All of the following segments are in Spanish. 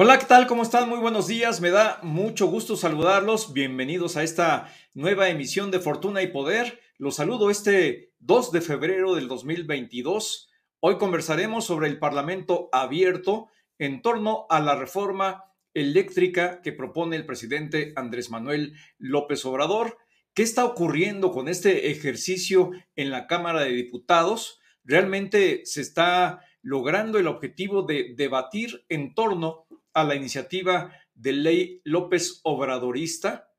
Hola, ¿qué tal? ¿Cómo están? Muy buenos días. Me da mucho gusto saludarlos. Bienvenidos a esta nueva emisión de Fortuna y Poder. Los saludo este 2 de febrero del 2022. Hoy conversaremos sobre el Parlamento abierto en torno a la reforma eléctrica que propone el presidente Andrés Manuel López Obrador. ¿Qué está ocurriendo con este ejercicio en la Cámara de Diputados? ¿Realmente se está logrando el objetivo de debatir en torno a la iniciativa de ley López Obradorista.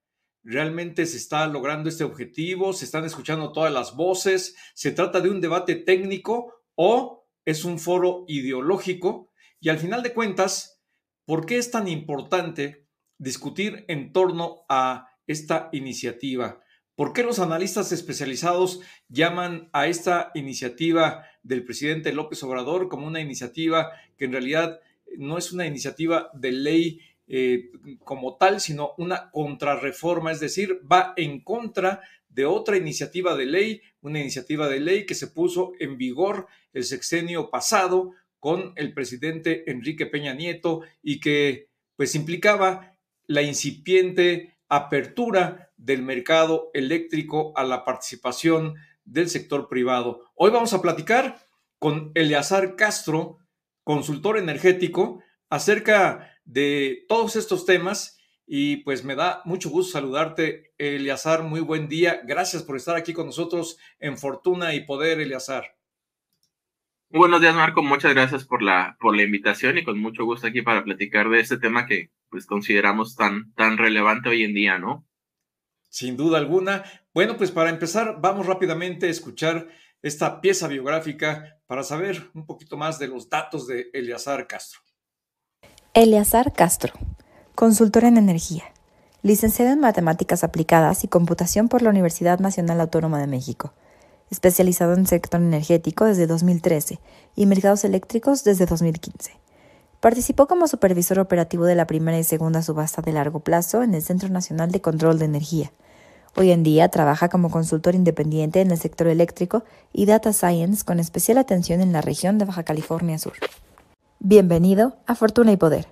¿Realmente se está logrando este objetivo? ¿Se están escuchando todas las voces? ¿Se trata de un debate técnico o es un foro ideológico? Y al final de cuentas, ¿por qué es tan importante discutir en torno a esta iniciativa? ¿Por qué los analistas especializados llaman a esta iniciativa del presidente López Obrador como una iniciativa que en realidad no es una iniciativa de ley eh, como tal, sino una contrarreforma, es decir, va en contra de otra iniciativa de ley, una iniciativa de ley que se puso en vigor el sexenio pasado con el presidente Enrique Peña Nieto y que pues implicaba la incipiente apertura del mercado eléctrico a la participación del sector privado. Hoy vamos a platicar con Eleazar Castro, consultor energético, acerca de todos estos temas. Y pues me da mucho gusto saludarte, Eleazar. Muy buen día. Gracias por estar aquí con nosotros en Fortuna y Poder, Eleazar. Buenos días, Marco. Muchas gracias por la, por la invitación y con mucho gusto aquí para platicar de este tema que pues consideramos tan, tan relevante hoy en día, ¿no? Sin duda alguna. Bueno, pues para empezar, vamos rápidamente a escuchar esta pieza biográfica para saber un poquito más de los datos de Eleazar Castro. Eleazar Castro, consultor en energía, licenciado en Matemáticas Aplicadas y Computación por la Universidad Nacional Autónoma de México, especializado en sector energético desde 2013 y mercados eléctricos desde 2015. Participó como supervisor operativo de la primera y segunda subasta de largo plazo en el Centro Nacional de Control de Energía, Hoy en día trabaja como consultor independiente en el sector eléctrico y data science con especial atención en la región de Baja California Sur. Bienvenido a Fortuna y Poder.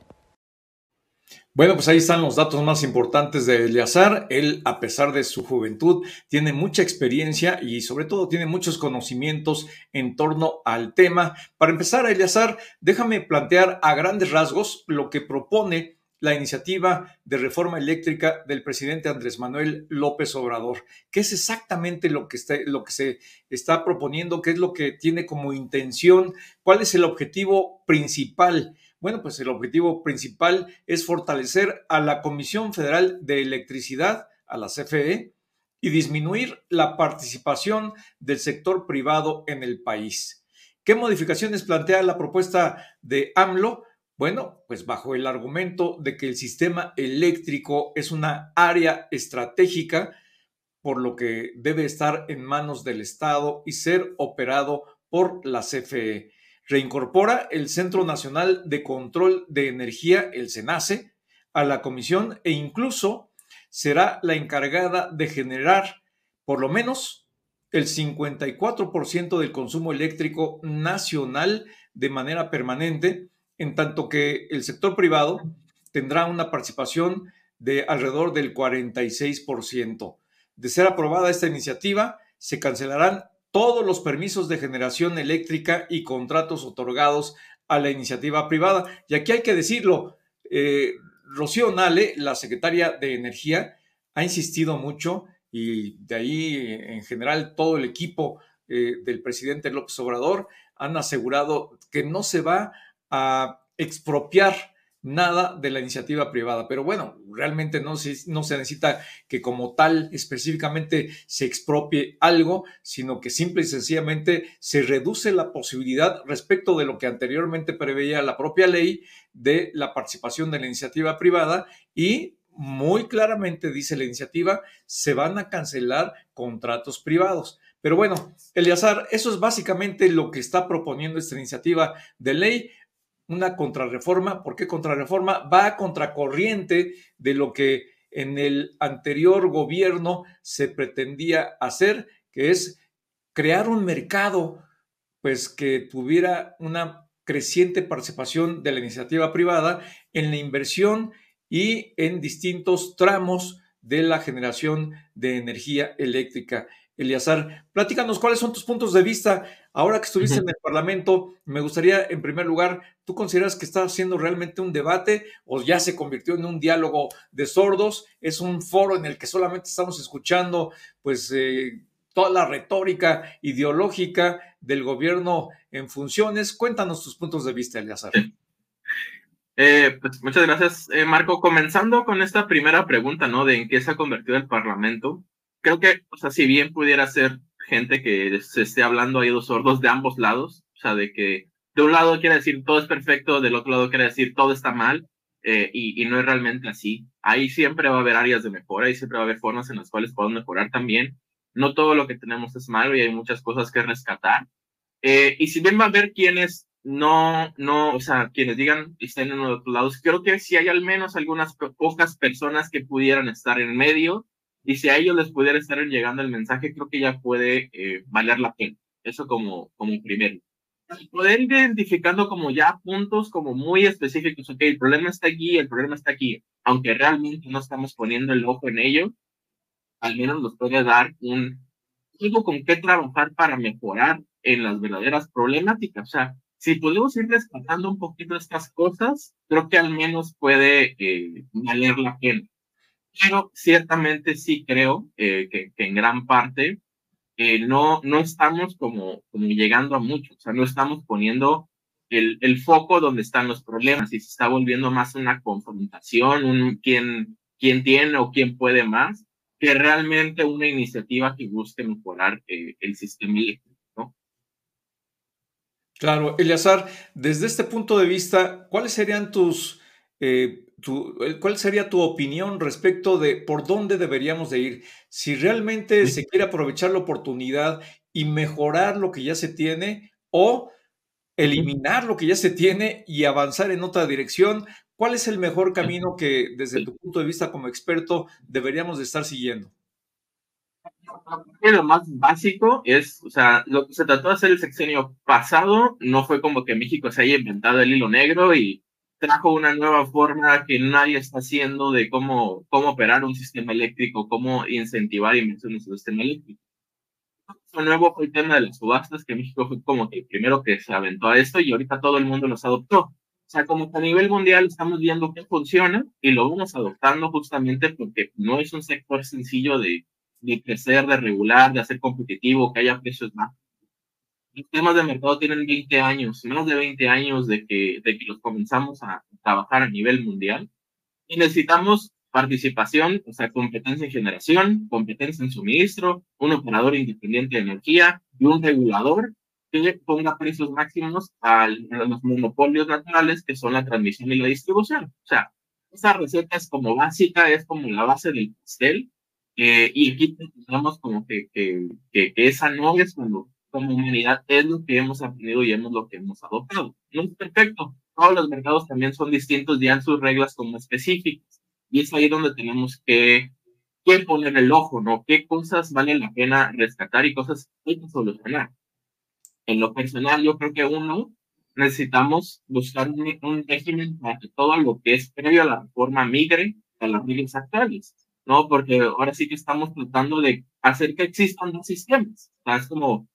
Bueno, pues ahí están los datos más importantes de Eleazar. Él, a pesar de su juventud, tiene mucha experiencia y sobre todo tiene muchos conocimientos en torno al tema. Para empezar, Eleazar, déjame plantear a grandes rasgos lo que propone la iniciativa de reforma eléctrica del presidente Andrés Manuel López Obrador. ¿Qué es exactamente lo que, está, lo que se está proponiendo? ¿Qué es lo que tiene como intención? ¿Cuál es el objetivo principal? Bueno, pues el objetivo principal es fortalecer a la Comisión Federal de Electricidad, a la CFE, y disminuir la participación del sector privado en el país. ¿Qué modificaciones plantea la propuesta de AMLO? Bueno, pues bajo el argumento de que el sistema eléctrico es una área estratégica, por lo que debe estar en manos del Estado y ser operado por la CFE. Reincorpora el Centro Nacional de Control de Energía, el SENACE, a la comisión e incluso será la encargada de generar por lo menos el 54% del consumo eléctrico nacional de manera permanente en tanto que el sector privado tendrá una participación de alrededor del 46%. De ser aprobada esta iniciativa, se cancelarán todos los permisos de generación eléctrica y contratos otorgados a la iniciativa privada. Y aquí hay que decirlo, eh, Rocío Nale, la secretaria de Energía, ha insistido mucho y de ahí en general todo el equipo eh, del presidente López Obrador han asegurado que no se va a expropiar nada de la iniciativa privada. Pero bueno, realmente no se, necesita que como tal específicamente se expropie algo, sino que simple y sencillamente se reduce la posibilidad respecto de lo que anteriormente preveía la propia ley de la participación de la iniciativa privada y muy claramente dice la iniciativa, se van a cancelar contratos privados. Pero bueno, Eliazar, eso es básicamente lo que está proponiendo esta iniciativa de ley una contrarreforma. ¿Por qué contrarreforma? Va a contracorriente de lo que en el anterior gobierno se pretendía hacer, que es crear un mercado, pues que tuviera una creciente participación de la iniciativa privada en la inversión y en distintos tramos de la generación de energía eléctrica. Eliazar, platícanos cuáles son tus puntos de vista. Ahora que estuviste en el Parlamento, me gustaría, en primer lugar, ¿tú consideras que está haciendo realmente un debate o ya se convirtió en un diálogo de sordos? ¿Es un foro en el que solamente estamos escuchando, pues, eh, toda la retórica ideológica del gobierno en funciones? Cuéntanos tus puntos de vista, Eliazar. Eh, pues muchas gracias, eh, Marco. Comenzando con esta primera pregunta, ¿no? De en qué se ha convertido el Parlamento creo que, o sea, si bien pudiera ser gente que se esté hablando ahí dos sordos de ambos lados, o sea, de que de un lado quiere decir todo es perfecto, del otro lado quiere decir todo está mal, eh, y, y, no es realmente así. Ahí siempre va a haber áreas de mejora, ahí siempre va a haber formas en las cuales podemos mejorar también. No todo lo que tenemos es malo y hay muchas cosas que rescatar. Eh, y si bien va a haber quienes no, no, o sea, quienes digan estén en los otros lados, creo que si hay al menos algunas pocas personas que pudieran estar en medio y si a ellos les pudiera estar llegando el mensaje, creo que ya puede eh, valer la pena. Eso como, como primero. Poder identificando como ya puntos como muy específicos, ok, el problema está aquí, el problema está aquí, aunque realmente no estamos poniendo el ojo en ello, al menos nos puede dar un algo con qué trabajar para mejorar en las verdaderas problemáticas. O sea, si podemos ir rescatando un poquito estas cosas, creo que al menos puede eh, valer la pena pero ciertamente sí creo eh, que, en gran parte eh, no, no estamos como, como llegando a mucho, o sea, no estamos poniendo el, el, foco donde están los problemas y se está volviendo más una confrontación, un quién, quién tiene o quién puede más, que realmente una iniciativa que busque mejorar eh, el sistema eléctrico. Claro, Eliazar, desde este punto de vista, ¿cuáles serían tus ¿cuál sería tu opinión respecto de por dónde deberíamos de ir? Si realmente se quiere aprovechar la oportunidad y mejorar lo que ya se tiene o eliminar lo que ya se tiene y avanzar en otra dirección, ¿cuál es el mejor camino que desde tu punto de vista como experto deberíamos de estar siguiendo? Lo más básico es, o sea, lo que se trató de hacer el sexenio pasado no fue como que México se haya inventado el hilo negro y trajo una nueva forma que nadie está haciendo de cómo, cómo operar un sistema eléctrico, cómo incentivar inversiones en el sistema eléctrico. Lo nuevo fue el tema de las subastas, que México fue como que el primero que se aventó a esto y ahorita todo el mundo los adoptó. O sea, como que a nivel mundial estamos viendo que funciona y lo vamos adoptando justamente porque no es un sector sencillo de, de crecer, de regular, de hacer competitivo, que haya precios bajos los temas de mercado tienen 20 años, más de 20 años de que, de que los comenzamos a trabajar a nivel mundial y necesitamos participación, o sea, competencia en generación, competencia en suministro, un operador independiente de energía y un regulador que ponga precios máximos a los monopolios naturales que son la transmisión y la distribución. O sea, esa receta es como básica, es como la base del pastel, eh, y aquí tenemos como que, que, que, que esa no es cuando como humanidad es lo que hemos aprendido y es lo que hemos adoptado. No es perfecto. Todos los mercados también son distintos, ya en sus reglas como específicas. Y es ahí donde tenemos que, que poner el ojo, ¿no? ¿Qué cosas vale la pena rescatar y cosas hay que solucionar? En lo personal, yo creo que uno, necesitamos buscar un, un régimen para que todo lo que es previo a la reforma migre a las reglas actuales, ¿no? Porque ahora sí que estamos tratando de hacer que existan dos sistemas. O sea, es como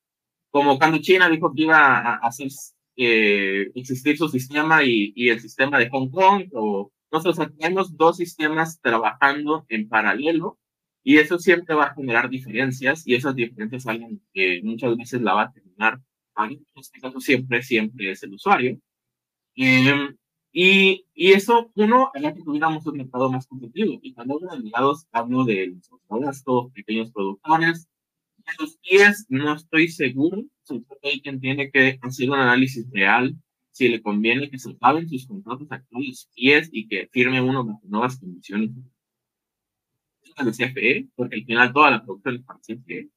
como cuando China dijo que iba a hacer eh, existir su sistema y, y, el sistema de Hong Kong, o nosotros tenemos dos sistemas trabajando en paralelo y eso siempre va a generar diferencias y esas diferencias alguien que muchas veces la va a terminar en este caso siempre, siempre es el usuario. Eh, y, y, eso, uno, haría que tuviéramos un mercado más competitivo. Y cuando hablo de mercados, hablo de los pequeños productores, los pies no estoy seguro. hay quien tiene que hacer un análisis real si le conviene que se acaben sus contratos actuales pies y que firme uno bajo nuevas condiciones de CFE, porque al final toda la producción es para CFE.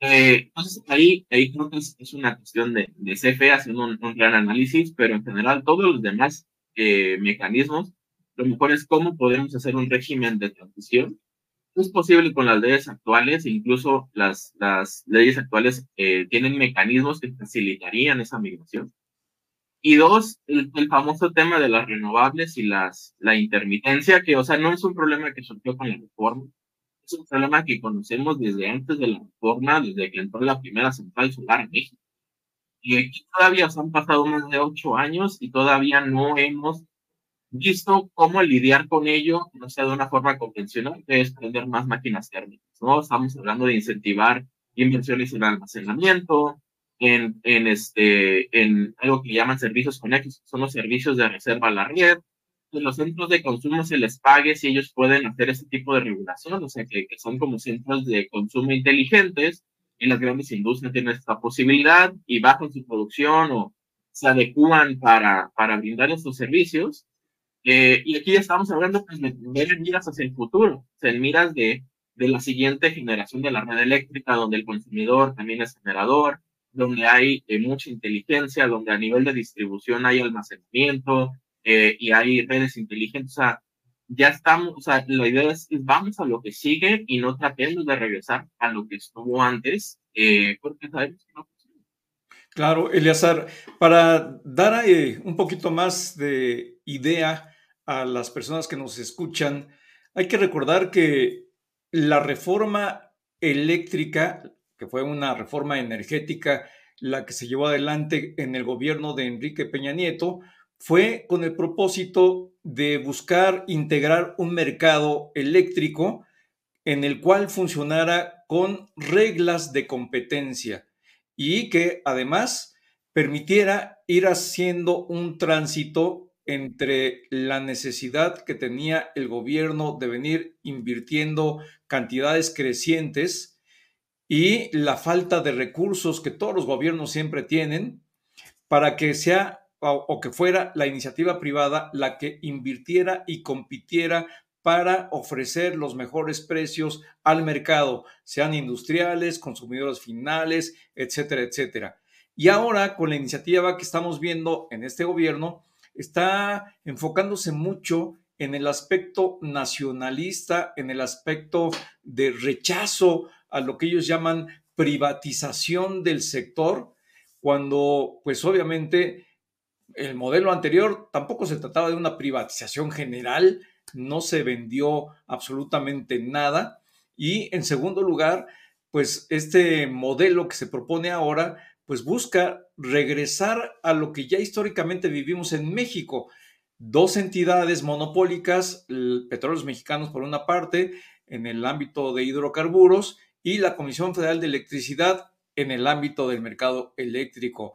Eh, entonces, ahí, ahí creo que es, una cuestión de, de CFE haciendo un, un, gran análisis, pero en general todos los demás eh, mecanismos, lo mejor es cómo podemos hacer un régimen de transición es posible con las leyes actuales, incluso las, las leyes actuales eh, tienen mecanismos que facilitarían esa migración. Y dos, el, famoso tema de las renovables y las, la intermitencia, que, o sea, no es un problema que surgió con la reforma, es un problema que conocemos desde antes de la reforma, desde que entró la primera central solar en México. Y aquí todavía se han pasado más de ocho años y todavía no hemos visto cómo lidiar con ello, no sea de una forma convencional, que es prender más máquinas térmicas, ¿no? Estamos hablando de incentivar inversiones en almacenamiento, en, en, este, en algo que llaman servicios conexos, son los servicios de reserva a la red, que los centros de consumo se les pague si ellos pueden hacer ese tipo de regulación, o sea, que, que son como centros de consumo inteligentes, y las grandes industrias tienen esta posibilidad y bajan su producción o se adecúan para, para brindar estos servicios. Eh, y aquí estamos hablando pues, de, miras hacia el futuro, o en miras de, de la siguiente generación de la red eléctrica, donde el consumidor también es generador, donde hay eh, mucha inteligencia, donde a nivel de distribución hay almacenamiento eh, y hay redes inteligentes. O sea, ya estamos, o sea, la idea es, vamos a lo que sigue y no tratemos de regresar a lo que estuvo antes, eh, porque sabemos que no Claro, Eleazar, para dar un poquito más de idea a las personas que nos escuchan, hay que recordar que la reforma eléctrica que fue una reforma energética la que se llevó adelante en el gobierno de Enrique Peña Nieto, fue con el propósito de buscar integrar un mercado eléctrico en el cual funcionara con reglas de competencia y que además permitiera ir haciendo un tránsito entre la necesidad que tenía el gobierno de venir invirtiendo cantidades crecientes y la falta de recursos que todos los gobiernos siempre tienen para que sea o, que fuera la iniciativa privada la que invirtiera y compitiera para ofrecer los mejores precios al mercado, sean industriales, consumidores finales, etcétera, etcétera. Y ahora con la iniciativa que estamos viendo en este gobierno, está enfocándose mucho en el aspecto nacionalista, en el aspecto de rechazo a lo que ellos llaman privatización del sector, cuando pues obviamente el modelo anterior tampoco se trataba de una privatización general, no se vendió absolutamente nada. Y en segundo lugar, pues este modelo que se propone ahora, pues busca regresar a lo que ya históricamente vivimos en México. Dos entidades monopólicas, Petróleos Mexicanos por una parte, en el ámbito de hidrocarburos, y la Comisión Federal de Electricidad en el ámbito del mercado eléctrico.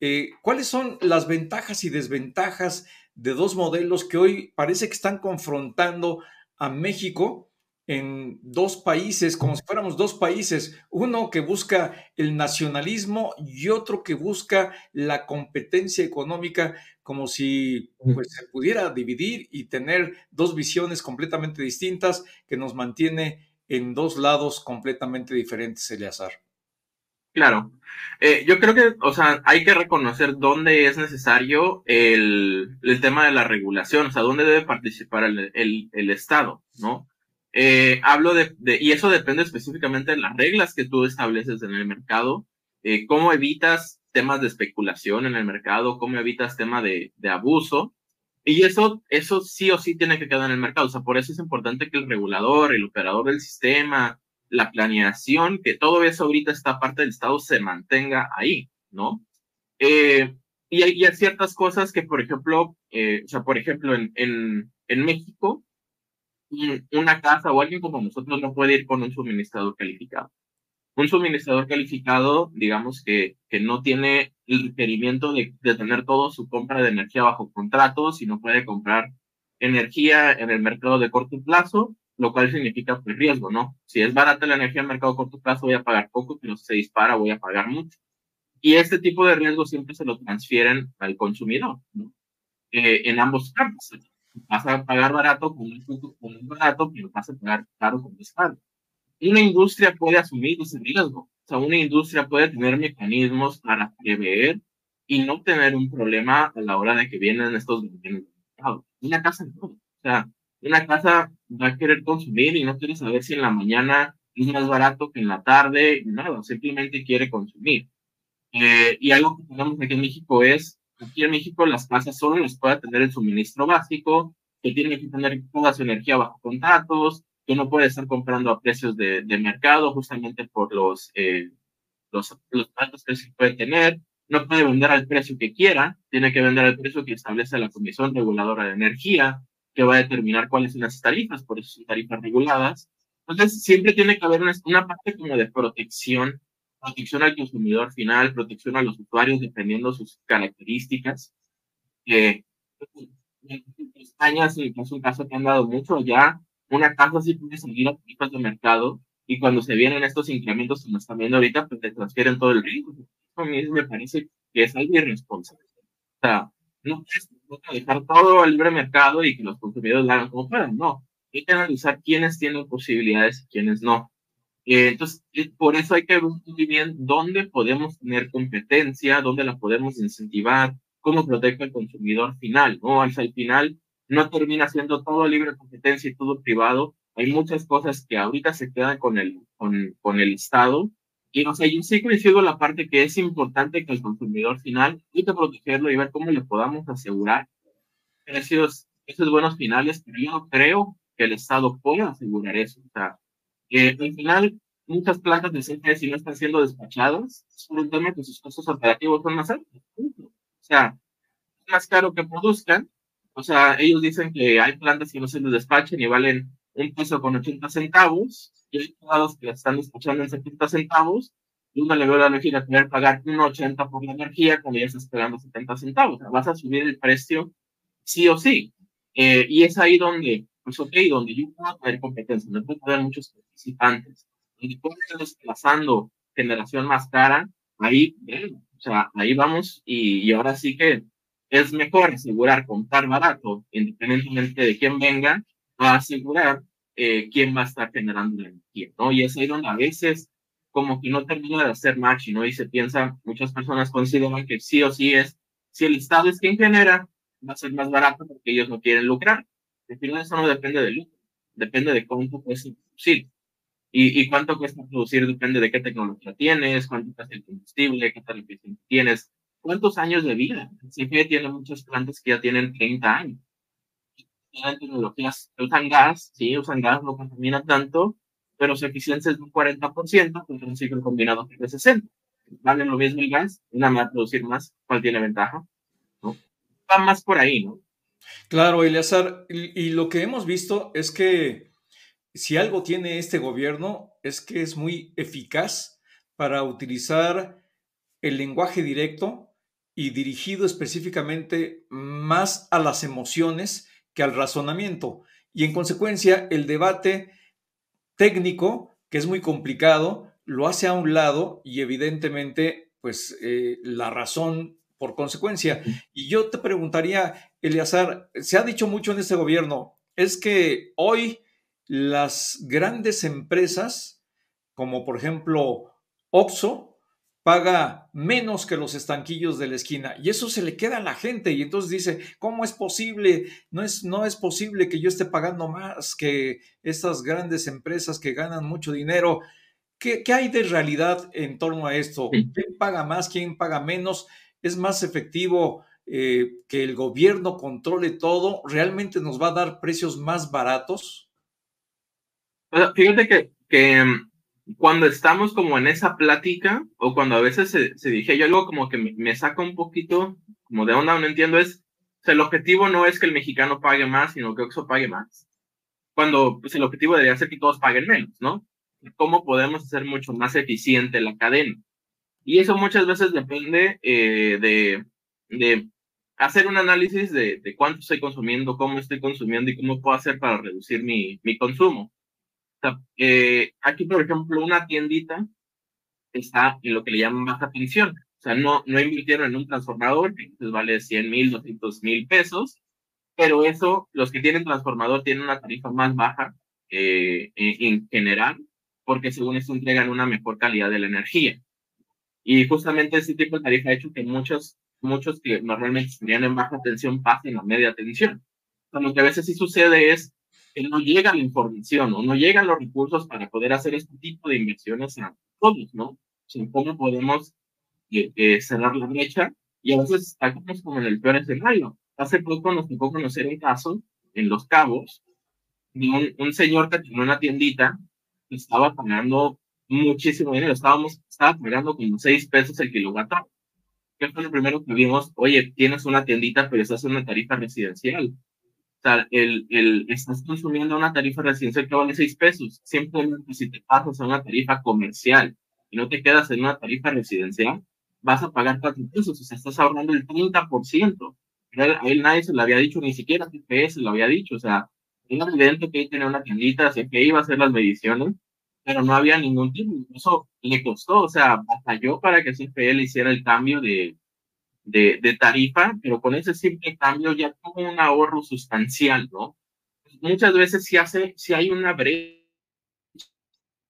Eh, ¿Cuáles son las ventajas y desventajas de dos modelos que hoy parece que están confrontando a México en dos países, como si fuéramos dos países, uno que busca el nacionalismo y otro que busca la competencia económica, como si pues, se pudiera dividir y tener dos visiones completamente distintas que nos mantiene en dos lados completamente diferentes, Eleazar. Claro. Eh, yo creo que, o sea, hay que reconocer dónde es necesario el, tema de la regulación, o sea, dónde debe participar el, Estado, ¿no? Eh, hablo de, y eso depende específicamente de las reglas que tú estableces en el mercado, eh, cómo evitas temas de especulación en el mercado, cómo evitas temas de, de abuso, y eso, eso sí o sí tiene que quedar en el mercado. O sea, por eso es importante que el regulador, el operador del sistema, la planeación, que todo eso ahorita está parte del Estado se mantenga ahí, ¿no? Eh, y, hay, ciertas cosas que, por ejemplo, eh, o sea, por ejemplo, en, en, en México, una casa o alguien como nosotros no puede ir con un suministrador calificado un suministrador calificado, digamos que, que no tiene el requerimiento de, de, tener todo su compra de energía bajo contrato, sino puede comprar energía en el mercado de corto plazo, lo cual significa pues, riesgo, ¿no? Si es barata la energía en el mercado de corto plazo, voy a pagar poco, pero si se dispara, voy a pagar mucho. Y este tipo de riesgo siempre se lo transfieren al consumidor, ¿no? Eh, en ambos campos. Vas a pagar barato con un, barato, pero vas a pagar caro con un caro una industria puede asumir ese riesgo. O sea, una industria puede tener mecanismos para prever y no tener un problema a la hora de que vienen estos bienes Una casa no. O sea, una casa va a querer consumir y no quiere saber si en la mañana es más barato que en la tarde, nada, simplemente quiere consumir. Eh, y algo que tenemos aquí en México es aquí en México las casas solo les puede tener el suministro básico, que tiene que tener toda su energía bajo contratos, que no puede estar comprando a precios de, de mercado justamente por los, eh, los, los altos precios que puede tener, no puede vender al precio que quiera, tiene que vender al precio que establece la Comisión Reguladora de Energía, que va a determinar cuáles son las tarifas, por eso son tarifas reguladas. Entonces, siempre tiene que haber una, una parte como de protección, protección al consumidor final, protección a los usuarios dependiendo sus características. Eh, en España es un caso que han dado mucho, ya una casa sí puede salir a tarifas de mercado y cuando se vienen estos incrementos como están viendo ahorita, pues te transfieren todo el riesgo. A mí me parece que es algo irresponsable. O sea, no puedes dejar todo al libre mercado y que los consumidores lo hagan como puedan, no. Hay que analizar quiénes tienen posibilidades y quiénes no. Eh, entonces, por eso hay que ver muy bien dónde podemos tener competencia, dónde la podemos incentivar, cómo protege al consumidor final, ¿no? Al final no termina siendo todo libre competencia y todo privado. Hay muchas cosas que ahorita se quedan con el, con, con el Estado. Y, o sea, yo sí coincido la parte que es importante que el consumidor final hay que protegerlo y ver cómo le podamos asegurar precios, esos buenos finales, pero yo no creo que el Estado pueda asegurar eso. O sea, que al final muchas plantas de CFE no están siendo despachadas es por un tema que sus costos operativos son más altos. O sea, es más caro que produzcan. O sea, ellos dicen que hay plantas que no se les despachen y valen un peso con 80 centavos, y hay plantas que están despachando en 70 centavos, y uno le veo la energía a tener que pagar 1,80 por la energía cuando ya estás pagando 70 centavos. O sea, vas a subir el precio sí o sí. Eh, y es ahí donde, pues ok, donde yo puedo tener competencia, no puedo tener muchos participantes, donde puedo ir desplazando generación más cara, ahí, o sea, ahí vamos y, y, ahora sí que es mejor asegurar comprar barato, independientemente de quién venga, a asegurar eh, quién va a estar generando la energía, ¿no? Y es ahí donde a veces como que no termina de hacer match, ¿no? Y se piensa, muchas personas consideran que sí o sí es, si el Estado es quien genera, va a ser más barato porque ellos no quieren lucrar. Final eso no depende del lucro, depende de cuánto cuesta producir. Y, y cuánto cuesta producir depende de qué tecnología tienes, cuánto cuesta el combustible, qué tal tienes, cuántos años de vida. El CFE tiene muchas plantas que ya tienen 30 años. Tienen tecnologías que usan gas, sí, usan gas, no contaminan tanto, pero su eficiencia es de un 40% contra un ciclo combinado de 60. Vale lo mismo el gas, una va a producir más, ¿cuál tiene ventaja? ¿No? más por ahí, ¿no? Claro, Eleazar, y, lo que hemos visto es que si algo tiene este gobierno es que es muy eficaz para utilizar el lenguaje directo y dirigido específicamente más a las emociones que al razonamiento. Y en consecuencia, el debate técnico, que es muy complicado, lo hace a un lado y evidentemente, pues eh, la razón por consecuencia. Y yo te preguntaría, Eleazar, se ha dicho mucho en este gobierno, es que hoy las grandes empresas, como por ejemplo Oxo, paga menos que los estanquillos de la esquina y eso se le queda a la gente y entonces dice, ¿cómo es posible? No es, no es posible que yo esté pagando más que estas grandes empresas que ganan mucho dinero. ¿Qué, qué hay de realidad en torno a esto? ¿Quién paga más? ¿Quién paga menos? Es más efectivo eh, que el gobierno controle todo, realmente nos va a dar precios más baratos? Fíjate que, mm, cuando estamos como en esa plática, o cuando a veces se, dije yo algo como que me, saca un poquito como de onda, no entiendo, es, o sea, el objetivo no es que el mexicano pague más, sino que Oxxo pague más. Cuando pues, el objetivo debería ser que todos paguen menos, ¿no? ¿Cómo podemos hacer mucho más eficiente la cadena? Y eso muchas veces depende eh, de, de, hacer un análisis de, de, cuánto estoy consumiendo, cómo estoy consumiendo y cómo puedo hacer para reducir mi, mi consumo. Eh, aquí, por ejemplo, una tiendita está en lo que le llaman baja tensión. O sea, no, no invirtieron en un transformador que entonces vale 100 mil, 200 mil pesos, pero eso, los que tienen transformador tienen una tarifa más baja eh, en, en general, porque según esto entregan una mejor calidad de la energía. Y justamente ese tipo de tarifa ha hecho que muchos, muchos que normalmente estarían en baja tensión pasen a media tensión. lo que a veces sí sucede es que no llega la información o no llegan los recursos para poder hacer este tipo de inversiones a todos, ¿no? O sea, ¿Cómo podemos eh, eh, cerrar la brecha y a veces estamos como en el peor escenario. Hace poco nos tocó conocer un caso en Los Cabos de un, un señor que tenía una tiendita que estaba pagando muchísimo dinero, estábamos, estaba pagando como seis pesos el kilovatio. ¿Qué fue lo primero que vimos? Oye, tienes una tiendita, pero estás en una tarifa residencial. O sea, el, el, estás consumiendo una tarifa residencial que vale seis pesos. Simplemente si te pasas a una tarifa comercial y no te quedas en una tarifa residencial, vas a pagar cuatro pesos. O sea, estás ahorrando el 30%. A él nadie se lo había dicho, ni siquiera CFE se lo había dicho. O sea, era evidente que ahí tenía una tiendita, así que iba a hacer las mediciones pero no había ningún tipo, eso le costó, o sea, batalló para que CFE le hiciera el cambio de, de, de, tarifa, pero con ese simple cambio ya tuvo un ahorro sustancial, ¿no? Muchas veces si hace, si hay una brecha,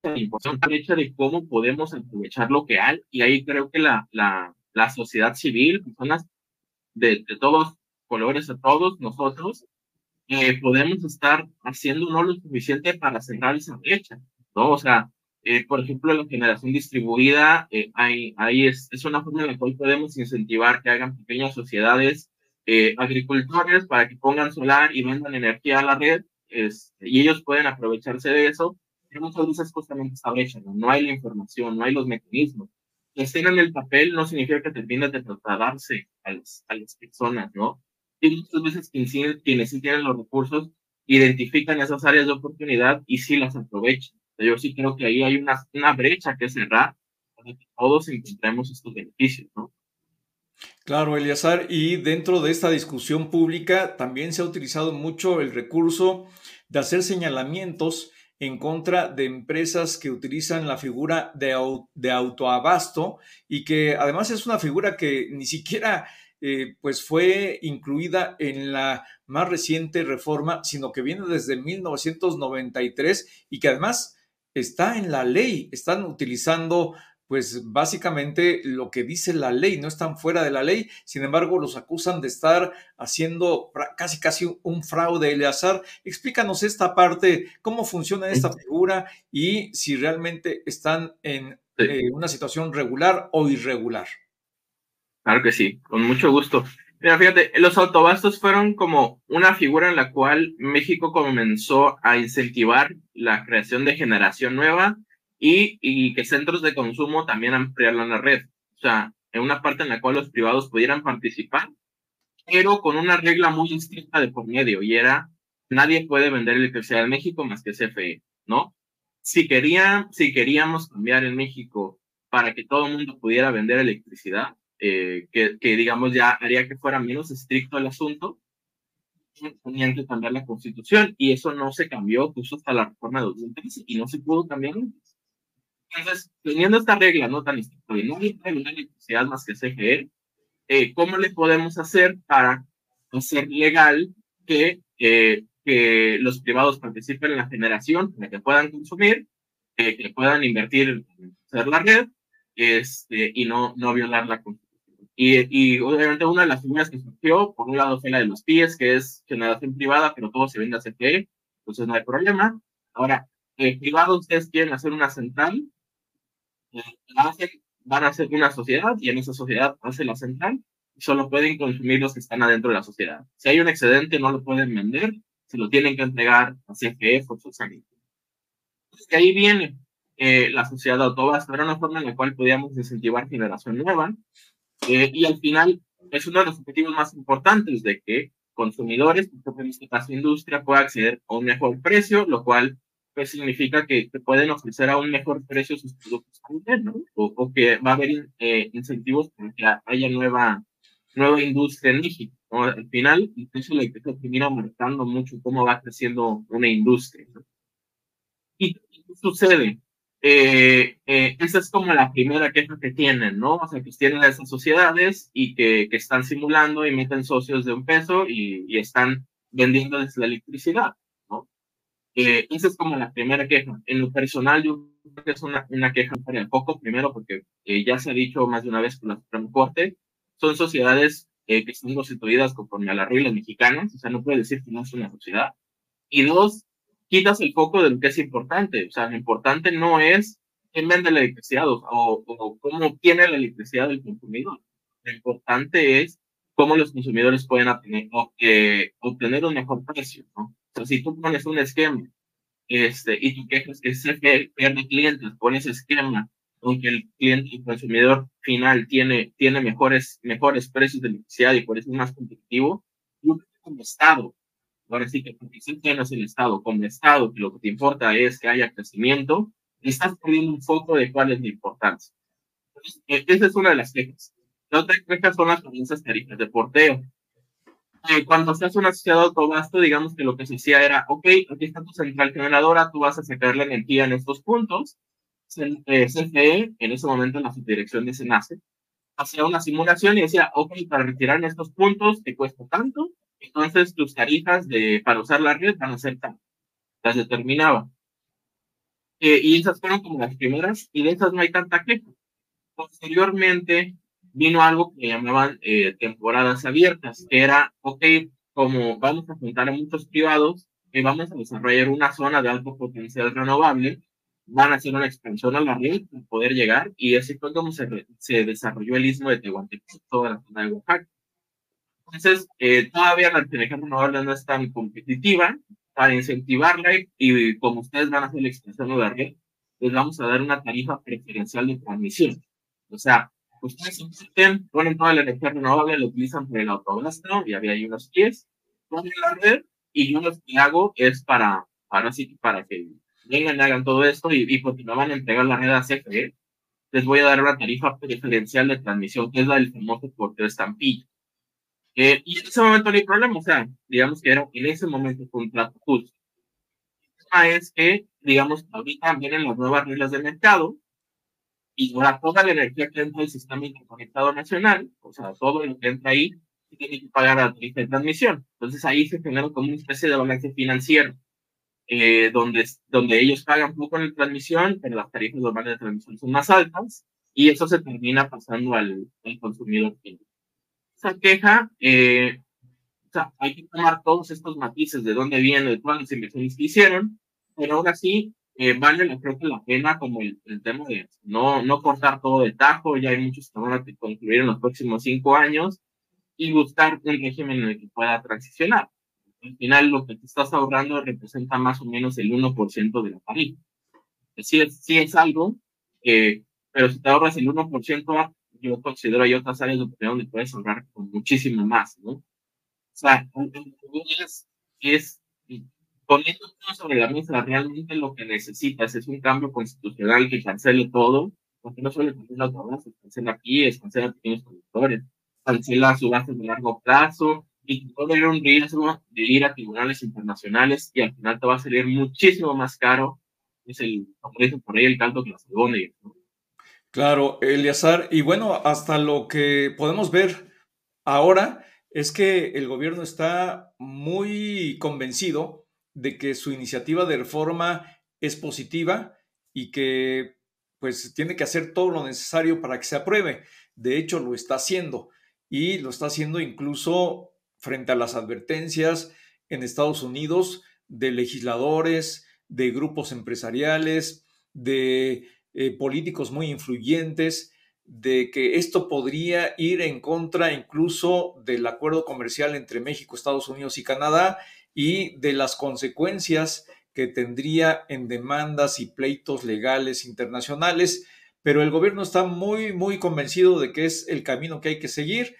una brecha de cómo podemos aprovechar lo que hay, y ahí creo que la, la, la sociedad civil, personas de, de todos colores, a todos nosotros, eh, podemos estar haciendo no lo suficiente para cerrar esa brecha. ¿No? O sea, eh, por ejemplo, la generación distribuida, eh, ahí, ahí es, es, una forma en la cual podemos incentivar que hagan pequeñas sociedades eh, agricultores para que pongan solar y vendan energía a la red, es, y ellos pueden aprovecharse de eso, pero muchas veces justamente esta brecha, ¿no? no hay la información, no hay los mecanismos. Que estén en el papel no significa que termine de trasladarse a las, a las personas, ¿no? Y muchas veces quienes, quienes sí tienen los recursos identifican esas áreas de oportunidad y sí las aprovechan. Yo sí creo que ahí hay una, una brecha que cerrar para que todos encontremos estos beneficios, ¿no? Claro, Eliazar, y dentro de esta discusión pública también se ha utilizado mucho el recurso de hacer señalamientos en contra de empresas que utilizan la figura de, de autoabasto y que además es una figura que ni siquiera eh, pues fue incluida en la más reciente reforma, sino que viene desde 1993 y que además está en la ley, están utilizando pues básicamente lo que dice la ley, no están fuera de la ley, sin embargo los acusan de estar haciendo casi casi un fraude, Eleazar. Explícanos esta parte, cómo funciona esta figura y si realmente están en eh, una situación regular o irregular. Claro que sí, con mucho gusto. Mira, fíjate, los autobastos fueron como una figura en la cual México comenzó a incentivar la creación de generación nueva y, y que centros de consumo también ampliaran la red. O sea, en una parte en la cual los privados pudieran participar, pero con una regla muy estricta de por medio, y era, nadie puede vender electricidad en México más que CFE, ¿no? Si, quería, si queríamos cambiar en México para que todo el mundo pudiera vender electricidad, eh, que, que, digamos ya haría que fuera menos estricto el asunto, tenían que cambiar la constitución y eso no se cambió justo hasta la reforma de 2013 y no se pudo cambiar. Entonces, teniendo esta regla no tan estricta de no hay una electricidad más que CGE, eh, ¿cómo le podemos hacer para hacer legal que, eh, que los privados participen en la generación, para que puedan consumir, eh, que puedan invertir en hacer la red este, y no, no violar la constitución? Y, y, obviamente una de las primeras que surgió, por un lado fue la de los pies, que es generación privada, pero todo se vende a CFE, entonces no hay problema. Ahora, el privado, ustedes quieren hacer una central, eh, van a hacer una sociedad y en esa sociedad hace la central y solo pueden consumir los que están adentro de la sociedad. Si hay un excedente, no lo pueden vender, se lo tienen que entregar a CFE forzosamente. Entonces, ahí viene eh, la sociedad de autobasta, era una forma en la cual podíamos incentivar generación nueva, eh, y al final es uno de los objetivos más importantes de que consumidores, en este caso industria, pueda acceder a un mejor precio, lo cual pues significa que, pueden ofrecer a un mejor precio sus productos ¿no? o, o, que va a haber eh, incentivos para que haya nueva, nueva industria en México. ¿no? Al final, la empresa termina marcando mucho cómo va creciendo una industria. ¿no? ¿Y qué sucede? Eh, eh, esa es como la primera queja que tienen, ¿no? O sea, que tienen esas sociedades y que, que están simulando y meten socios de un peso y, y están vendiéndoles la electricidad, ¿no? Eh, esa es como la primera queja. En lo personal, yo creo que es una, una queja para poco, primero porque eh, ya se ha dicho más de una vez por la Suprema Corte, son sociedades eh, que están constituidas conforme a las reglas mexicanas, o sea, no puede decir que no es una sociedad. Y dos, quitas el foco de lo que es importante. O sea, lo importante no es quién vende la electricidad o, o, cómo tiene la electricidad del consumidor. Lo importante es cómo los consumidores pueden obtener, obtener un mejor precio, ¿no? O sea, si tú pones un esquema este, y tú quejas que se pierde clientes por ese esquema, aunque el cliente, el consumidor final tiene, tiene mejores, mejores precios de electricidad y por eso es más competitivo, que como Estado, ahora sí que porque si tienes el Estado, como Estado, que lo que te importa es que haya crecimiento, estás perdiendo un foco de cuál es la importancia. E, esa es una de las quejas. La otra queja son las famosas tarifas de porteo. Eh, cuando seas un asociado autobasto, digamos que lo que se hacía era, ok, aquí está tu central generadora, tú vas a sacar la energía en estos puntos. CFE, en ese momento en la subdirección de SENACE, hacía una simulación y decía, ok, para retirar en estos puntos te cuesta tanto, entonces tus tarifas de, para usar la red van a ser tanto. Las determinaba. Y esas fueron como las primeras, y de esas no hay tanta queja. Posteriormente vino algo que llamaban eh, temporadas abiertas, que era, ok, como vamos a juntar a muchos privados, y vamos a desarrollar una zona de alto potencial renovable, van a hacer una expansión a la red para poder llegar, y así fue como se, se desarrolló el istmo de Tehuantepec, toda la zona de Oaxaca. Entonces, eh, todavía la energía renovable no es tan competitiva, para incentivarla y como ustedes van a hacer la extensión de la red, les vamos a dar una tarifa preferencial de transmisión. O sea, ustedes invierten, ponen toda la energía renovable, lo utilizan por el autogasto, y había ahí unos 10, ponen la red, y yo lo que hago es para, para, así, para que vengan y hagan todo esto y, y continuaban a entregar la red a CFE, les voy a dar una tarifa preferencial de transmisión, que es la del famoso porteo estampillo. Eh, y en ese momento no hay problema, o sea, digamos que era en ese momento un trato justo. El es que, digamos, ahorita vienen las nuevas reglas del mercado y ahora toda la energía que entra del sistema interconectado nacional, o sea, todo lo que entra ahí, tiene que pagar la tarifa de transmisión. Entonces ahí se genera como una especie de balance financiero, eh, donde, donde ellos pagan poco en la transmisión, pero las tarifas normales de transmisión son más altas, y eso se termina pasando al, al consumidor final queja, eh, o sea, hay que tomar todos estos matices de dónde viene, de todas las inversiones que hicieron, pero ahora sí eh, vale la, creo que la pena como el, el, tema de no, no cortar todo de tajo, ya hay muchos que van a concluir en los próximos cinco años y buscar un régimen en el que pueda transicionar. Al final lo que te estás ahorrando representa más o menos el 1% de la tarifa. Es decir, sí es algo, eh, pero si te ahorras el 1%, yo considero hay otras áreas de oportunidad donde puedes ahorrar con muchísimo más, ¿no? O sea, es, es poniendo todo sobre la mesa, realmente lo que necesitas es un cambio constitucional que cancele todo, porque no solo cancela autobases, cancela pies, cancela pequeños productores, cancela subastas de largo plazo, y todo era un riesgo de ir a tribunales internacionales y al final te va a salir muchísimo más caro, es el, como dicen por ahí, el caldo que la segunda, ¿no? Claro, Eliazar. Y bueno, hasta lo que podemos ver ahora es que el gobierno está muy convencido de que su iniciativa de reforma es positiva y que pues tiene que hacer todo lo necesario para que se apruebe. De hecho, lo está haciendo y lo está haciendo incluso frente a las advertencias en Estados Unidos de legisladores, de grupos empresariales, de eh, políticos muy influyentes, de que esto podría ir en contra incluso del acuerdo comercial entre México, Estados Unidos y Canadá y de las consecuencias que tendría en demandas y pleitos legales internacionales, pero el gobierno está muy, muy convencido de que es el camino que hay que seguir.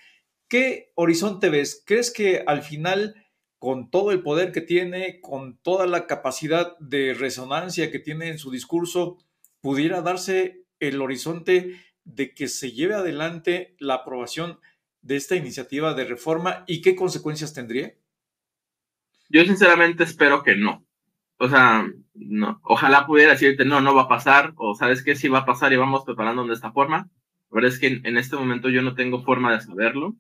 ¿Qué horizonte ves? ¿Crees que al final, con todo el poder que tiene, con toda la capacidad de resonancia que tiene en su discurso, pudiera darse el horizonte de que se lleve adelante la aprobación de esta iniciativa de reforma y qué consecuencias tendría? Yo sinceramente espero que no. O sea, no. Ojalá pudiera decirte, no, no va a pasar, o sabes que sí va a pasar y vamos preparando de esta forma. Verdad es que en, este momento yo no tengo forma de saberlo.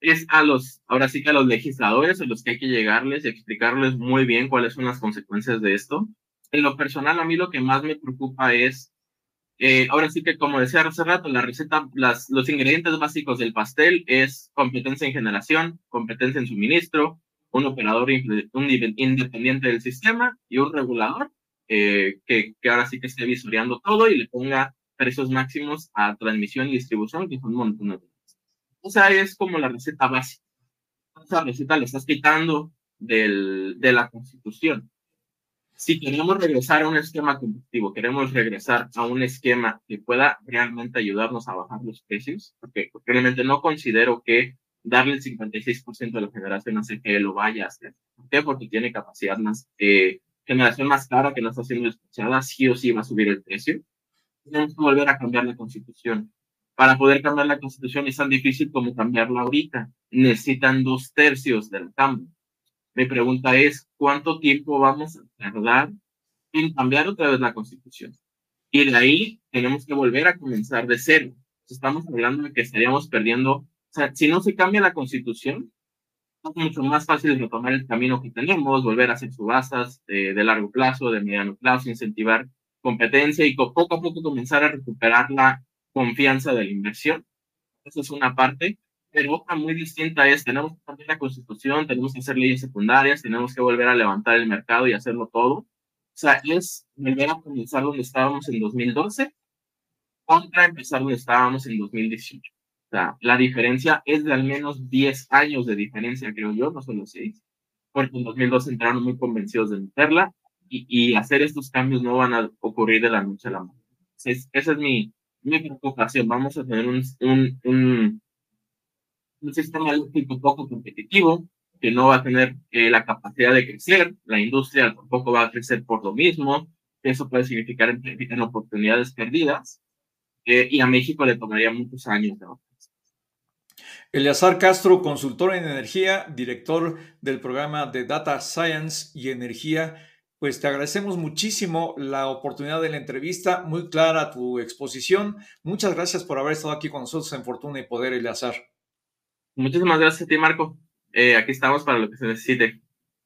Es a los, ahora sí que a los legisladores a los que hay que llegarles y explicarles muy bien cuáles son las consecuencias de esto en lo personal, a mí lo que más me preocupa es, eh, ahora sí que como decía hace rato, la receta, las, los ingredientes básicos del pastel es competencia en generación, competencia en suministro, un operador un independiente del sistema y un regulador eh, que, que, ahora sí que esté visoreando todo y le ponga precios máximos a transmisión y distribución, que son montón de O sea, es como la receta básica. Esa receta la estás quitando del, de la constitución. Si queremos regresar a un esquema competitivo, queremos regresar a un esquema que pueda realmente ayudarnos a bajar los precios, porque, realmente no considero que darle el 56% de la generación hace que lo vaya a hacer. ¿Por qué? Porque tiene capacidad más, eh, generación más cara que no está siendo despachada, sí o sí va a subir el precio. Tenemos que volver a cambiar la constitución. Para poder cambiar la constitución es tan difícil como cambiarla ahorita. Necesitan dos tercios del cambio. Mi pregunta es, ¿cuánto tiempo vamos a tardar en cambiar otra vez la constitución? Y de ahí tenemos que volver a comenzar de cero. Estamos hablando de que estaríamos perdiendo, o sea, si no se cambia la constitución, es mucho más fácil retomar el camino que tenemos, volver a hacer subastas de, de largo plazo, de mediano plazo, incentivar competencia y poco a poco comenzar a recuperar la confianza de la inversión. Esa es una parte pero otra muy distinta es, tenemos que cambiar la constitución, tenemos que hacer leyes secundarias, tenemos que volver a levantar el mercado y hacerlo todo. O sea, es volver a comenzar donde estábamos en 2012 contra empezar donde estábamos en 2018. O sea, la diferencia es de al menos 10 años de diferencia, creo yo, no solo 6, porque en 2012 entraron muy convencidos de meterla y, y hacer estos cambios no van a ocurrir de la noche a la mañana. esa es mi, mi preocupación. Vamos a tener un, un, un un sistema eléctrico poco competitivo, que no va a tener eh, la capacidad de crecer, la industria tampoco va a crecer por lo mismo, eso puede significar en, oportunidades perdidas, eh, y a México le tomaría muchos años de Eleazar Castro, consultor en energía, director del programa de Data Science y Energía, pues te agradecemos muchísimo la oportunidad de la entrevista, muy clara tu exposición. Muchas gracias por haber estado aquí con nosotros en Fortuna y Poder, Eleazar. Muchísimas gracias a ti, Marco. Eh, aquí estamos para lo que se necesite.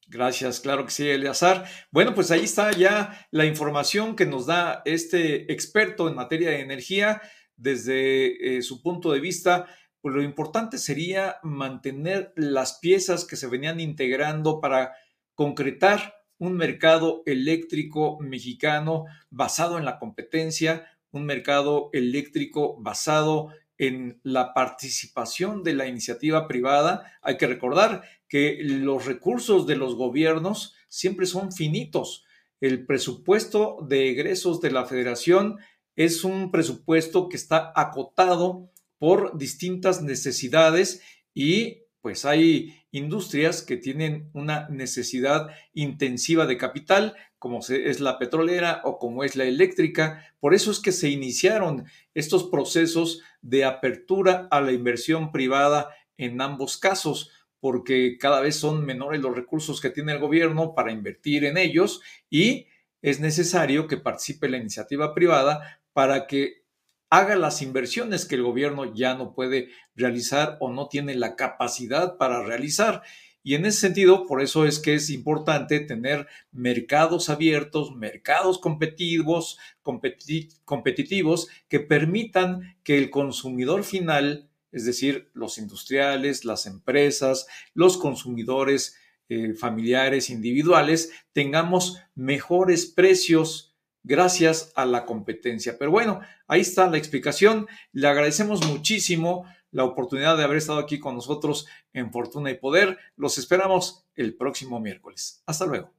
Gracias, claro que sí, Eleazar. Bueno, pues ahí está ya la información que nos da este experto en materia de energía desde eh, su punto de vista. Pues lo importante sería mantener las piezas que se venían integrando para concretar un mercado eléctrico mexicano basado en la competencia, un mercado eléctrico basado en la participación de la iniciativa privada, hay que recordar que los recursos de los gobiernos siempre son finitos. El presupuesto de egresos de la federación es un presupuesto que está acotado por distintas necesidades y pues hay industrias que tienen una necesidad intensiva de capital, como es la petrolera o como es la eléctrica. Por eso es que se iniciaron estos procesos de apertura a la inversión privada en ambos casos, porque cada vez son menores los recursos que tiene el gobierno para invertir en ellos y es necesario que participe la iniciativa privada para que haga las inversiones que el gobierno ya no puede realizar o no tiene la capacidad para realizar. Y en ese sentido, por eso es que es importante tener mercados abiertos, mercados competitivos, competitivos que permitan que el consumidor final, es decir, los industriales, las empresas, los consumidores eh, familiares, individuales, tengamos mejores precios gracias a la competencia. Pero bueno, ahí está la explicación. Le agradecemos muchísimo la oportunidad de haber estado aquí con nosotros en Fortuna y Poder. Los esperamos el próximo miércoles. Hasta luego.